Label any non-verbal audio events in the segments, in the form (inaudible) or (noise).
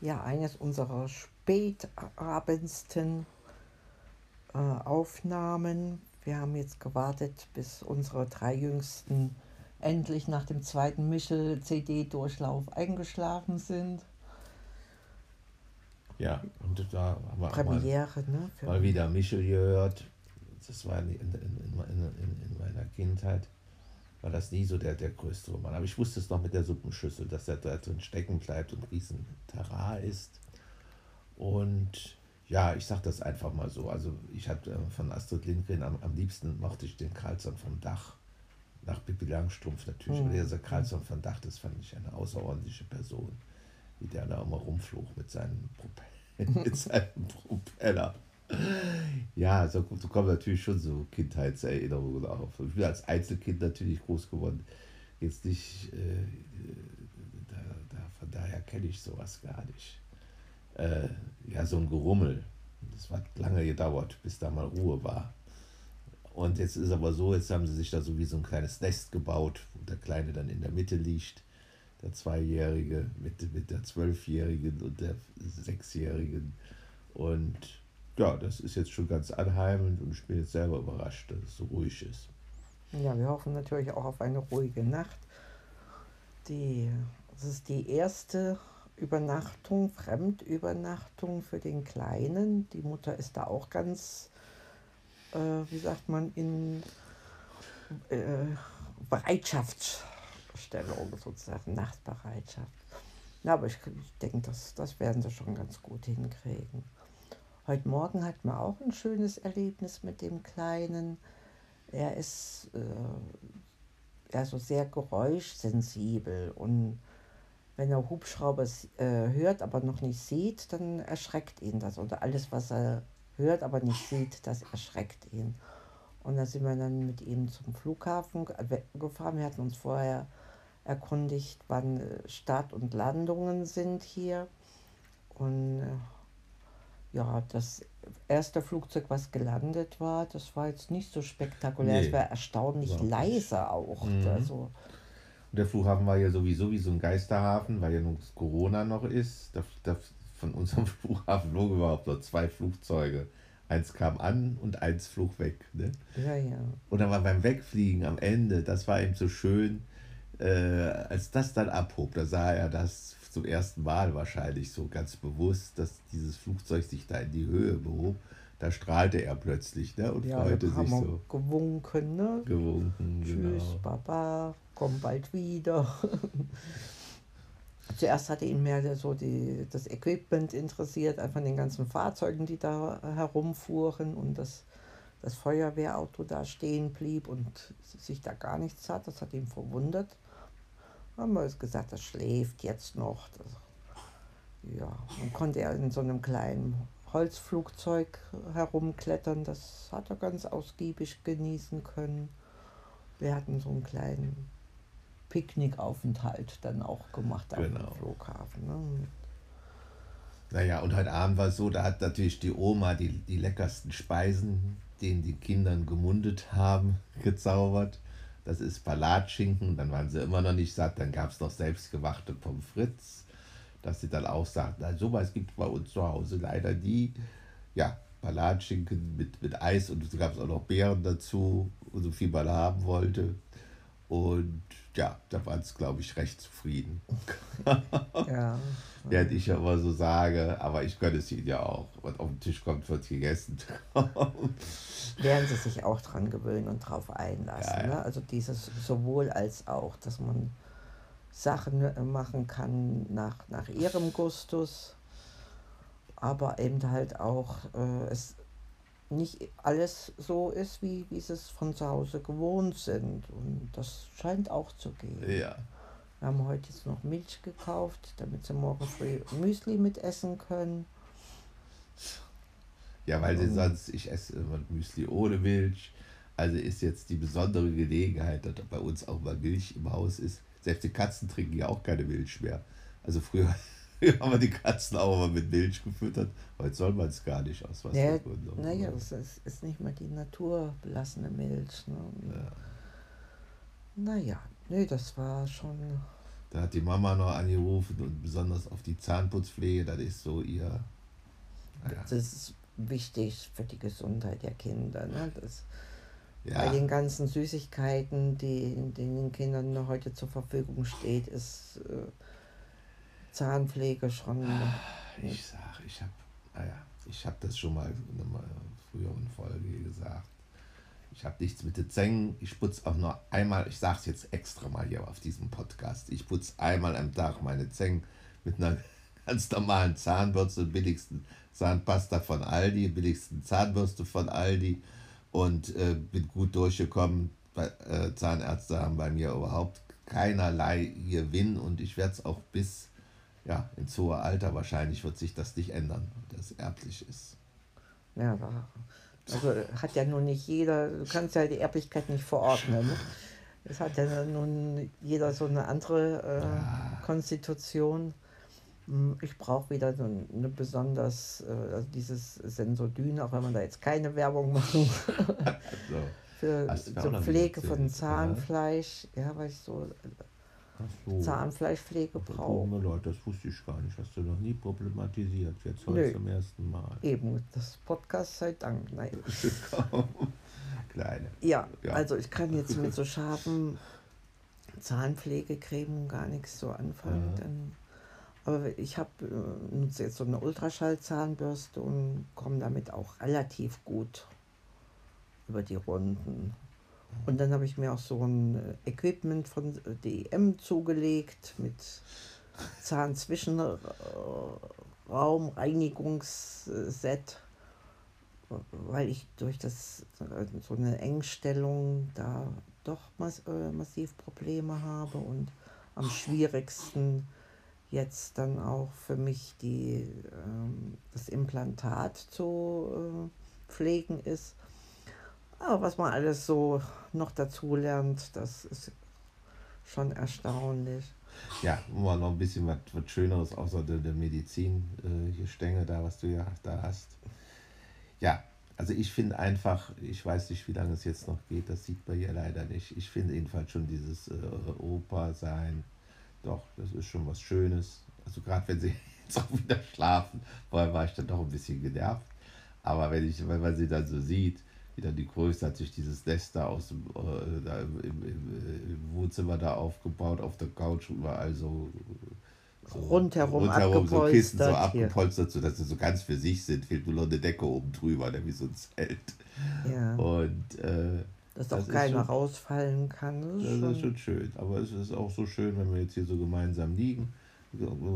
ja eines unserer spätabendsten äh, Aufnahmen. Wir haben jetzt gewartet, bis unsere drei Jüngsten endlich nach dem zweiten Michel-CD-Durchlauf eingeschlafen sind. Ja, und da haben wir Premiere, mal, ne? mal wieder Michel gehört. Das war in, in, in, in, meiner Kindheit, war das nie so der, der größte Roman. Aber ich wusste es noch mit der Suppenschüssel, dass er da drin stecken bleibt und riesen Terrain ist. Und ja, ich sage das einfach mal so. Also ich hatte äh, von Astrid Lindgren am, am liebsten mochte ich den Karlsson vom Dach. Nach Pippi Langstrumpf natürlich. Mhm. Aber dieser Karlsson vom Dach, das fand ich eine außerordentliche Person. Wie der da immer rumflog mit seinem, Propeller. (laughs) mit seinem Propeller. Ja, so, so kommen natürlich schon so Kindheitserinnerungen auf. Ich bin als Einzelkind natürlich groß geworden. Jetzt nicht, äh, da, da, von daher kenne ich sowas gar nicht äh, ja, so ein Gerummel. Das hat lange gedauert, bis da mal Ruhe war. Und jetzt ist aber so, jetzt haben sie sich da so wie so ein kleines Nest gebaut, wo der Kleine dann in der Mitte liegt, der Zweijährige mit, mit der Zwölfjährigen und der Sechsjährigen. Und ja, das ist jetzt schon ganz anheimend und ich bin jetzt selber überrascht, dass es so ruhig ist. Ja, wir hoffen natürlich auch auf eine ruhige Nacht. Die, das ist die erste Übernachtung, Fremdübernachtung für den Kleinen. Die Mutter ist da auch ganz, äh, wie sagt man, in äh, Bereitschaftsstellung sozusagen, Nachtbereitschaft. Na, aber ich, ich denke, das, das werden sie schon ganz gut hinkriegen. Heute Morgen hatten wir auch ein schönes Erlebnis mit dem Kleinen. Er ist äh, also sehr geräuschsensibel und wenn er Hubschrauber äh, hört, aber noch nicht sieht, dann erschreckt ihn das. Oder alles, was er hört, aber nicht sieht, das erschreckt ihn. Und da sind wir dann mit ihm zum Flughafen gefahren. Wir hatten uns vorher erkundigt, wann äh, Start und Landungen sind hier. Und äh, ja, das erste Flugzeug, was gelandet war, das war jetzt nicht so spektakulär. Nee, es war erstaunlich leise auch. Mhm. Also, und der Flughafen war ja sowieso wie so ein Geisterhafen, weil ja nur Corona noch ist. Da, da, von unserem (laughs) Flughafen flogen überhaupt nur zwei Flugzeuge. Eins kam an und eins flog weg. Ne? Ja, ja. Und dann war beim Wegfliegen am Ende, das war eben so schön, äh, als das dann abhob, da sah er das zum ersten Mal wahrscheinlich so ganz bewusst, dass dieses Flugzeug sich da in die Höhe behob da strahlte er plötzlich ne, und ja, freute sich so. Gewunken, ne? Gewunken, Tschüss, genau. Papa, komm bald wieder. (laughs) Zuerst hatte ihn mehr so die, das Equipment interessiert, einfach den ganzen Fahrzeugen, die da herumfuhren und das, das Feuerwehrauto da stehen blieb und sich da gar nichts hat. Das hat ihn verwundert. Haben wir gesagt, das schläft jetzt noch. Das, ja, dann konnte er in so einem kleinen Holzflugzeug herumklettern. Das hat er ganz ausgiebig genießen können. Wir hatten so einen kleinen Picknickaufenthalt dann auch gemacht genau. dem Flughafen. Ne? Naja, und heute Abend war es so, da hat natürlich die Oma die, die leckersten Speisen, denen die Kindern gemundet haben, (laughs) gezaubert. Das ist Palatschinken, dann waren sie immer noch nicht satt, dann gab es noch selbstgewachte Pommes frites dass sie dann auch sagt, na, sowas gibt es bei uns zu Hause leider nie. Ja, Palatschinken mit, mit Eis und so gab es auch noch Beeren dazu, so viel man haben wollte. Und ja, da waren es, glaube ich, recht zufrieden. ja. (laughs) Während ich immer so sage, aber ich gönne es ihnen ja auch. Was auf den Tisch kommt, wird gegessen. (laughs) Werden sie sich auch dran gewöhnen und drauf einlassen. Ja, ja. Ne? Also dieses sowohl als auch, dass man Sachen machen kann nach, nach ihrem Gustus, aber eben halt auch äh, es nicht alles so ist, wie, wie sie es von zu Hause gewohnt sind. Und das scheint auch zu gehen. Ja. Wir haben heute jetzt noch Milch gekauft, damit sie morgen früh Müsli mitessen können. Ja, weil sie sonst, ich esse immer Müsli ohne Milch. Also ist jetzt die besondere Gelegenheit, dass bei uns auch mal Milch im Haus ist. Selbst die Katzen trinken ja auch keine Milch mehr. Also früher (laughs) haben wir die Katzen auch mal mit Milch gefüttert. Heute soll man es gar nicht aus was ja, Naja, das ist, ist nicht mal die naturbelassene Milch. Ne? Ja. Naja, nö, das war schon. Da hat die Mama noch angerufen und besonders auf die Zahnputzpflege, das ist so ihr. Naja. Das ist wichtig für die Gesundheit der Kinder. Ne? Das, Ja. Bei den ganzen Süßigkeiten, die den Kindern heute zur Verfügung steht, ist äh, Zahnpflege schon. Ich sag, ich habe, naja, ich habe das schon mal in einer früheren Folge gesagt. Ich habe nichts mit den Zängen. Ich putze auch nur einmal, ich sage es jetzt extra mal hier auf diesem Podcast, ich putze einmal am Tag meine Zängen mit einer (laughs) ganz normalen Zahnbürste, billigsten Zahnpasta von Aldi, billigsten Zahnbürste von Aldi und äh, bin gut durchgekommen. Bei, äh, Zahnärzte haben bei mir überhaupt keinerlei Gewinn und ich werde es auch bis ja, ins hohe Alter wahrscheinlich wird sich das nicht ändern, das erblich ist. Ja, also hat ja nun nicht jeder, du kannst ja die Erblichkeit nicht verordnen. Ne? Es hat ja nun jeder so eine andere äh, Konstitution. Hm, Ich brauche wieder so eine besonders, äh, also dieses Sensodyne, auch wenn man da jetzt keine Werbung machen (laughs) So. für so Pflege von ja. Zahnfleisch, ja, weil ich so so. Zahnfleischpflege Tut brauche. mir leid, das wusste ich gar nicht. Hast du noch nie problematisiert. Jetzt Nö. heute zum ersten Mal. Eben, das Podcast sei Dank. Nein. (laughs) Kleine. Ja, Ja. also ich kann jetzt mit so scharfen Zahnpflegecreme gar nichts so anfangen. Ja. Denn, aber ich habe äh, nutze jetzt so eine Ultraschallzahnbürste und komme damit auch relativ gut über die Runden. Und dann habe ich mir auch so ein äh, Equipment von äh, DM zugelegt mit Zahnzwischenraumreinigungsset, weil ich durch das äh, so eine Engstellung da doch mas äh, massiv Probleme habe und am schwierigsten jetzt dann auch für mich die, ähm, das Implantat zu äh, pflegen ist. Aber was man alles so noch dazu lernt, das ist schon erstaunlich. Ja, mal noch ein bisschen was, was Schöneres außer der, der Medizin, äh, hier da, was du ja da hast. Ja, also ich finde einfach, ich weiß nicht, wie lange es jetzt noch geht, das sieht man hier leider nicht. Ich finde jedenfalls schon dieses äh, Opa-Sein, doch, das ist schon was Schönes. Also gerade wenn sie (laughs) jetzt auch wieder schlafen, vorher war ich dann doch ein bisschen genervt. Aber wenn, ich, wenn man sie dann so sieht, wie dann die Größe hat sich dieses Nest da aus dem äh, da im, im, im, im Wohnzimmer da aufgebaut, auf der Couch überall so, so Rundherum so Kissen so abgepolstert hier. sodass sie so ganz für sich sind. Fehlt nur noch eine Decke oben drüber, wie so ein Zelt. Ja, Und äh, dass das auch keiner schon- rausfallen kann. Das ist das ist schon, schon schön. Aber es ist auch so schön, wenn wir jetzt hier so gemeinsam liegen.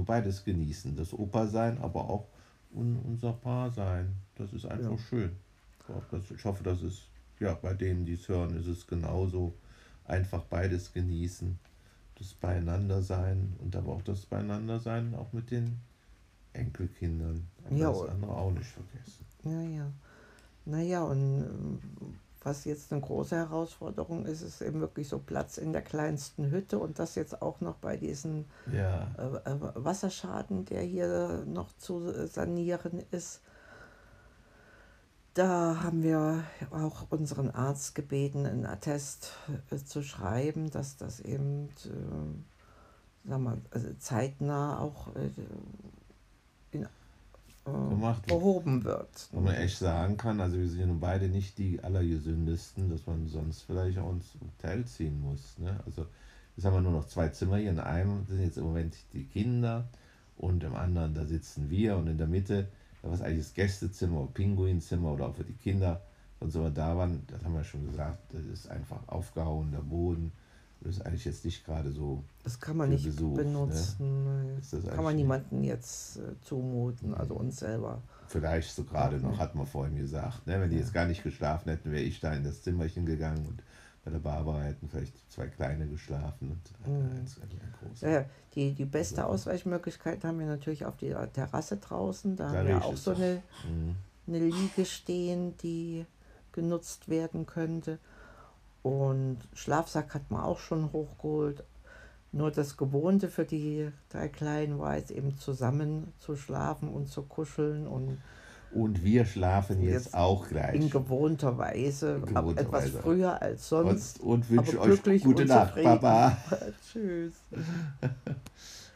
Beides genießen. Das Opa sein, aber auch un unser Paar sein. Das ist einfach Ja. schön. Das, ich hoffe, das ist, ja, bei denen, die es hören, ist es genauso. Einfach beides genießen. Das Beieinander sein und aber auch das Beieinander sein, auch mit den Enkelkindern. Aber Ja, das und- andere auch nicht vergessen. ja, ja. Naja, und ähm, was jetzt eine große Herausforderung ist, ist eben wirklich so Platz in der kleinsten Hütte und das jetzt auch noch bei diesem Ja, äh, äh, Wasserschaden, der hier noch zu sanieren ist. Da haben wir auch unseren Arzt gebeten, einen Attest äh, zu schreiben, dass das eben äh, sag mal, also zeitnah auch äh, in, äh, Gemacht wird. behoben wird. Wo man echt sagen kann, also wir sind nun beide nicht die allergesündesten, dass man sonst vielleicht auch ins Hotel ziehen muss. Ne? Also jetzt haben wir nur noch zwei Zimmer hier. In einem sind jetzt im Moment die Kinder und im anderen, da sitzen wir und in der Mitte, was eigentlich das Gästezimmer oder Pinguinzimmer oder auch für die Kinder. Und so da waren, das haben wir schon gesagt, das ist einfach aufgehauen, der Boden. Das ist eigentlich jetzt nicht gerade so, Das kann man nicht Besuch, ne? benutzen. das kann man niemandem jetzt äh, zumuten, also uns selber. vielleicht so gerade noch, hat man vorhin gesagt. Ne? Wenn die jetzt gar nicht geschlafen hätten, wäre ich da in das Zimmerchen gegangen und bei der Barbara hätten vielleicht zwei kleine geschlafen und Mhm. ein. Ja, ja, die, die beste Ausweichmöglichkeit haben wir natürlich auf der Terrasse draußen. Da haben wir auch es so eine, Mhm. eine Liege stehen, die genutzt werden könnte. Und Schlafsack hat man auch schon hochgeholt. Nur das Gewohnte für die drei Kleinen war jetzt eben zusammen zu schlafen und zu kuscheln und Und wir schlafen jetzt, Jetzt auch gleich. in gewohnter Weise, In aber gewohnter etwas Weise. früher als sonst. und, und wünsche euch gute Nacht. Papa. (laughs) Tschüss. (laughs)